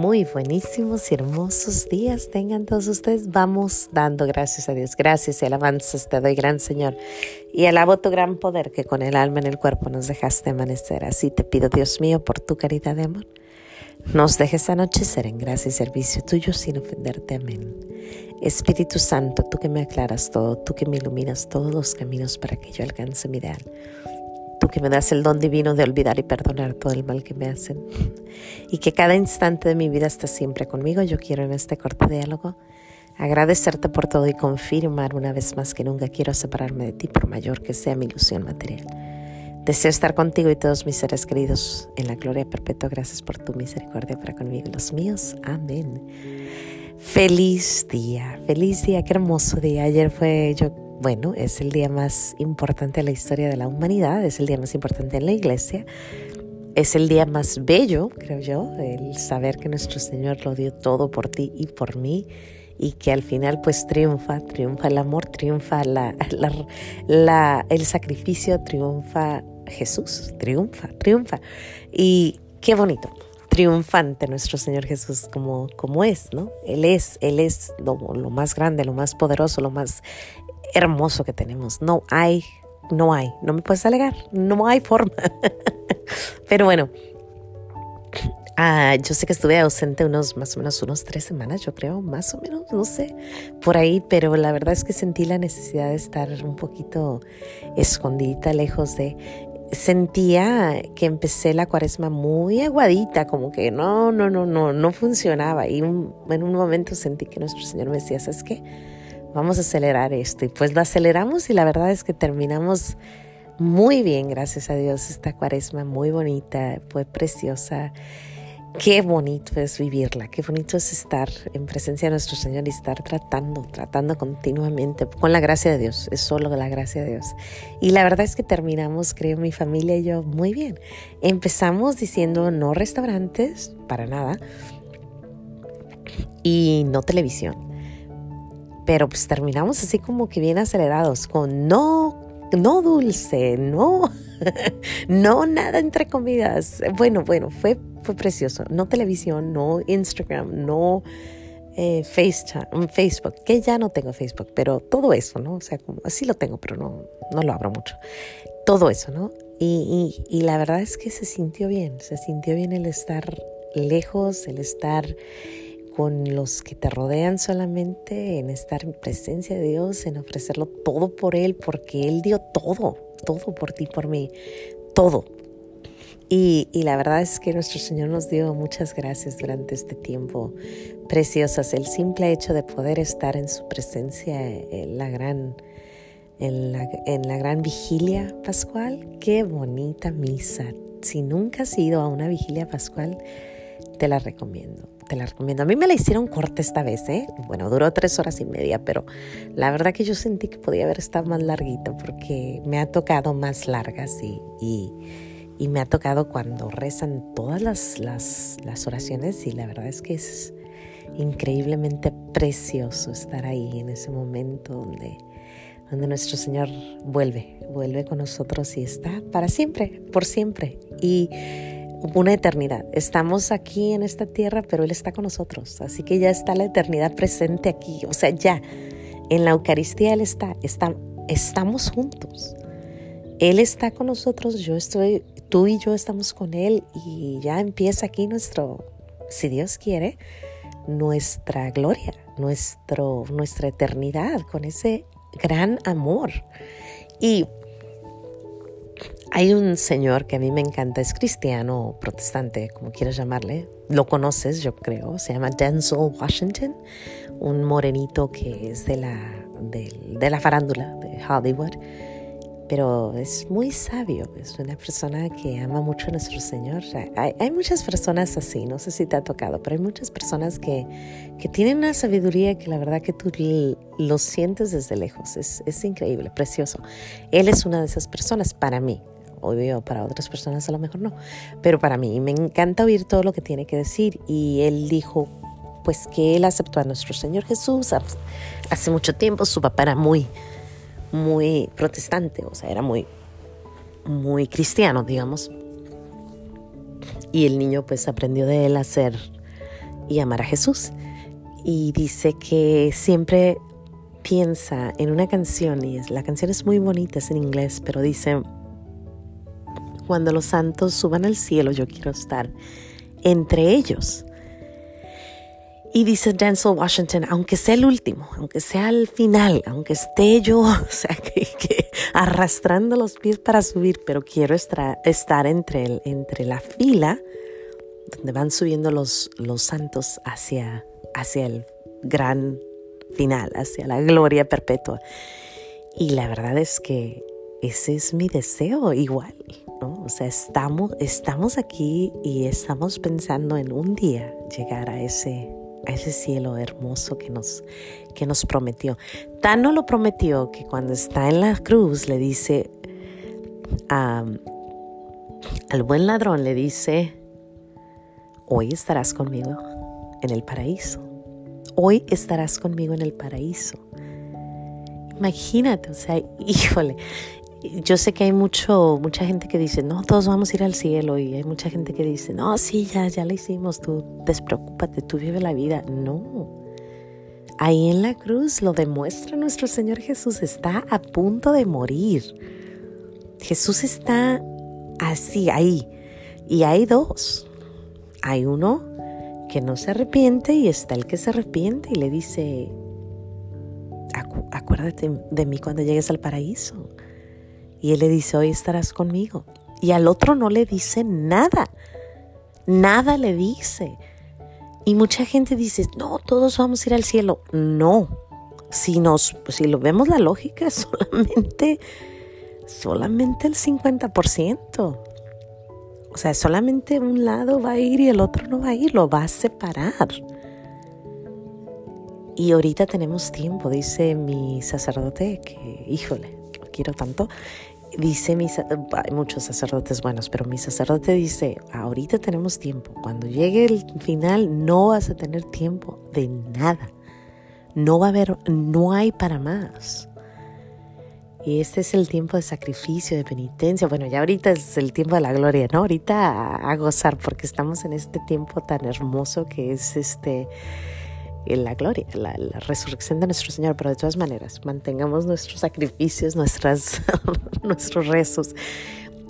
muy buenísimos y hermosos días tengan todos ustedes. Vamos dando gracias a Dios. Gracias y alabanzas te doy, gran Señor. Y alabo tu gran poder que con el alma en el cuerpo nos dejaste amanecer. Así te pido, Dios mío, por tu caridad de amor. Nos dejes anochecer en gracia y servicio tuyo sin ofenderte. Amén. Espíritu Santo, tú que me aclaras todo, tú que me iluminas todos los caminos para que yo alcance mi ideal tú que me das el don divino de olvidar y perdonar todo el mal que me hacen. Y que cada instante de mi vida estés siempre conmigo. Yo quiero en este corto diálogo agradecerte por todo y confirmar una vez más que nunca quiero separarme de ti por mayor que sea mi ilusión material. Deseo estar contigo y todos mis seres queridos en la gloria perpetua. Gracias por tu misericordia para conmigo y los míos. Amén. Feliz día, feliz día, qué hermoso día. Ayer fue yo bueno, es el día más importante en la historia de la humanidad, es el día más importante en la iglesia, es el día más bello, creo yo, el saber que nuestro Señor lo dio todo por ti y por mí y que al final pues triunfa, triunfa el amor, triunfa la, el sacrificio, triunfa Jesús, triunfa, triunfa. Y qué bonito, triunfante nuestro Señor Jesús como, como es, ¿no? Él es, Él es lo, más grande, lo más poderoso, lo más hermoso que tenemos. No hay, no hay, no me puedes alegar, no hay forma. Pero bueno, ah, yo sé que estuve ausente unos más o menos unos tres semanas, yo creo, más o menos, no sé, por ahí, pero la verdad es que sentí la necesidad de estar un poquito escondida, lejos de sentía que empecé la cuaresma muy aguadita, como que no, no, no, no, no funcionaba. Y en un momento sentí que nuestro Señor me decía, ¿sabes qué? Vamos a acelerar esto. Y pues lo aceleramos y la verdad es que terminamos muy bien, gracias a Dios, esta cuaresma muy bonita, fue preciosa. Qué bonito es vivirla, qué bonito es estar en presencia de nuestro Señor y estar tratando, tratando continuamente con la gracia de Dios, es solo la gracia de Dios. Y la verdad es que terminamos, creo, mi familia y yo muy bien. Empezamos diciendo no restaurantes, para nada, y no televisión pero pues terminamos así como que bien acelerados con no, no dulce, no, no nada entre comidas. Bueno, bueno, fue, fue precioso. No televisión, no Instagram, no eh, FaceTime, Facebook, que ya no tengo Facebook, pero todo eso, ¿no? O sea, como, así lo tengo, pero no, no lo abro mucho. Todo eso, ¿no? Y, y la verdad es que se sintió bien, se sintió bien el estar lejos, el estar con los que te rodean solamente, en estar en presencia de Dios, en ofrecerlo todo por Él, porque Él dio todo, todo por ti, por mí, todo. Y, la verdad es que nuestro Señor nos dio muchas gracias durante este tiempo preciosas. El simple hecho de poder estar en su presencia en la gran, en la, en la gran vigilia pascual. Qué bonita misa. Si nunca has ido a una vigilia pascual, te la recomiendo te la recomiendo. A mí me la hicieron corta esta vez, ¿eh? Bueno, duró tres horas y media, pero la verdad que yo sentí que podía haber estado más larguita porque me ha tocado más largas y, y, me ha tocado cuando rezan todas las, las, las oraciones y la verdad es que es increíblemente precioso estar ahí en ese momento donde, donde nuestro Señor vuelve, vuelve con nosotros y está para siempre, por siempre. Y una eternidad. Estamos aquí en esta tierra, pero Él está con nosotros. Así que ya está la eternidad presente aquí. O sea, ya en la Eucaristía Él está, está estamos juntos. Él está con nosotros, yo estoy, tú y yo estamos con Él y ya empieza aquí nuestro, si Dios quiere, nuestra gloria, nuestro, nuestra eternidad con ese gran amor. Y hay un señor que a mí me encanta, es cristiano o protestante, como quieras llamarle. Lo conoces, yo creo. Se llama Denzel Washington, un morenito que es de la, de, la farándula de Hollywood. Pero es muy sabio, es una persona que ama mucho a nuestro Señor. Hay, hay, muchas personas así, no sé si te ha tocado, pero hay muchas personas que, que tienen una sabiduría que la verdad que tú lo sientes desde lejos. Es, es increíble, precioso. Él es una de esas personas para mí obvio para otras personas a lo mejor no, pero para mí me encanta oír todo lo que tiene que decir. Y él dijo pues que él aceptó a nuestro Señor Jesús hace mucho tiempo, su papá era muy, muy protestante, o sea, era muy, muy cristiano, digamos, y el niño pues aprendió de él a ser y amar a Jesús. Y dice que siempre piensa en una canción, y es, la canción es muy bonita, es en inglés, pero dice, cuando los santos suban al cielo, yo quiero estar entre ellos. Y dice Denzel Washington, aunque sea el último, aunque sea el final, aunque esté yo, o sea, que, arrastrando los pies para subir, pero quiero estar, entre, la fila donde van subiendo los, los santos hacia, hacia el gran final, hacia la gloria perpetua. Y la verdad es que ese es mi deseo igual, ¿no? O sea, estamos, estamos aquí y estamos pensando en un día llegar a ese a ese cielo hermoso que nos, que nos prometió. Tan no lo prometió que cuando está en la cruz le dice al buen ladrón, le dice, hoy estarás conmigo en el paraíso. Hoy estarás conmigo en el paraíso. Imagínate, o sea, híjole, yo sé que hay mucho, mucha gente que dice, no, todos vamos a ir al cielo y hay mucha gente que dice, no, sí, ya, ya la hicimos, tú despreocúpate, tú vive la vida. No, ahí en la cruz lo demuestra nuestro Señor Jesús, está a punto de morir. Jesús está así, ahí. Y hay dos. Hay uno que no se arrepiente y está el que se arrepiente y le dice, acuérdate de mí cuando llegues al paraíso. Y él le dice, hoy estarás conmigo. Y al otro no le dice nada. Nada le dice. Y mucha gente dice, no, todos vamos a ir al cielo. No. Si, nos, si lo vemos la lógica, solamente, solamente el 50%. O sea, solamente un lado va a ir y el otro no va a ir, lo va a separar. Y ahorita tenemos tiempo, dice mi sacerdote, que híjole, quiero tanto, dice mi, hay muchos sacerdotes buenos, pero mi sacerdote dice, ahorita tenemos tiempo, cuando llegue el final no vas a tener tiempo de nada, no va a haber, no hay para más. Y este es el tiempo de sacrificio, de penitencia. Bueno, ya ahorita es el tiempo de la gloria, ¿no? Ahorita a gozar porque estamos en este tiempo tan hermoso que es este la gloria, la, resurrección de nuestro Señor, pero de todas maneras, mantengamos nuestros sacrificios, nuestras, nuestros rezos.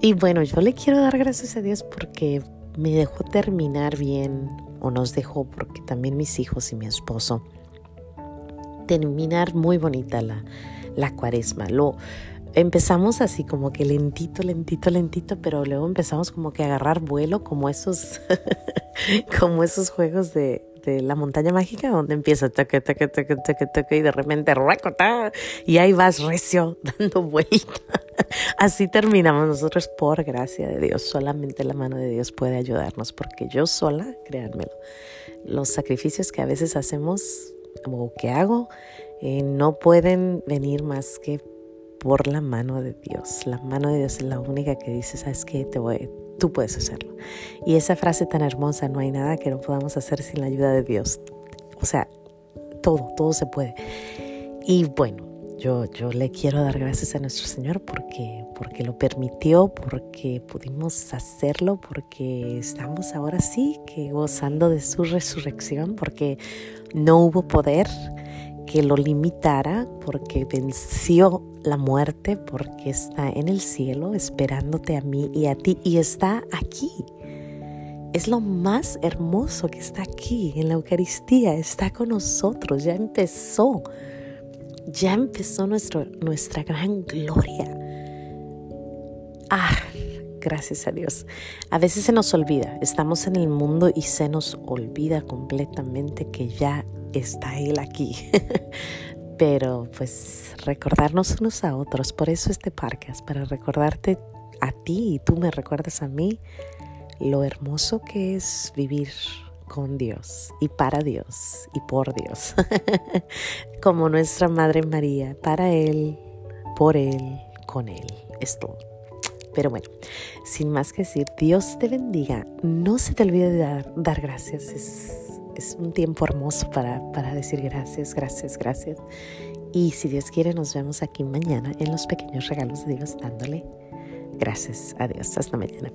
Y bueno, yo le quiero dar gracias a Dios porque me dejó terminar bien, o nos dejó, porque también mis hijos y mi esposo, terminar muy bonita la, la cuaresma. Lo, empezamos así como que lentito, lentito, lentito, pero luego empezamos como que a agarrar vuelo, como esos, como esos juegos de, la montaña mágica donde empieza toque, toque, toque, toque, toque y de repente recota y ahí vas recio dando vuelta. Así terminamos nosotros por gracia de Dios. Solamente la mano de Dios puede ayudarnos porque yo sola, créanmelo, los sacrificios que a veces hacemos o que hago eh, no pueden venir más que por la mano de Dios. La mano de Dios es la única que dice, ¿sabes qué? Te voy, tú puedes hacerlo. Y esa frase tan hermosa, no hay nada que no podamos hacer sin la ayuda de Dios. O sea, todo, todo se puede. Y bueno, yo, yo le quiero dar gracias a nuestro Señor porque, porque lo permitió, porque pudimos hacerlo, porque estamos ahora sí que gozando de su resurrección, porque no hubo poder que lo limitara, porque venció la muerte porque está en el cielo esperándote a mí y a ti y está aquí. Es lo más hermoso que está aquí en la Eucaristía, está con nosotros, ya empezó, ya empezó nuestro, nuestra gran gloria. Ah, gracias a Dios. A veces se nos olvida, estamos en el mundo y se nos olvida completamente que ya está Él aquí. pero pues recordarnos unos a otros. Por eso este podcast, para recordarte a ti y tú me recuerdas a mí lo hermoso que es vivir con Dios y para Dios y por Dios, como nuestra Madre María, para Él, por Él, con Él, es todo. Pero bueno, sin más que decir, Dios te bendiga. No se te olvide de dar, dar gracias. Es es un tiempo hermoso para, para decir gracias, gracias, gracias. Y si Dios quiere, nos vemos aquí mañana en los pequeños regalos de Dios dándole gracias a Dios. Hasta mañana.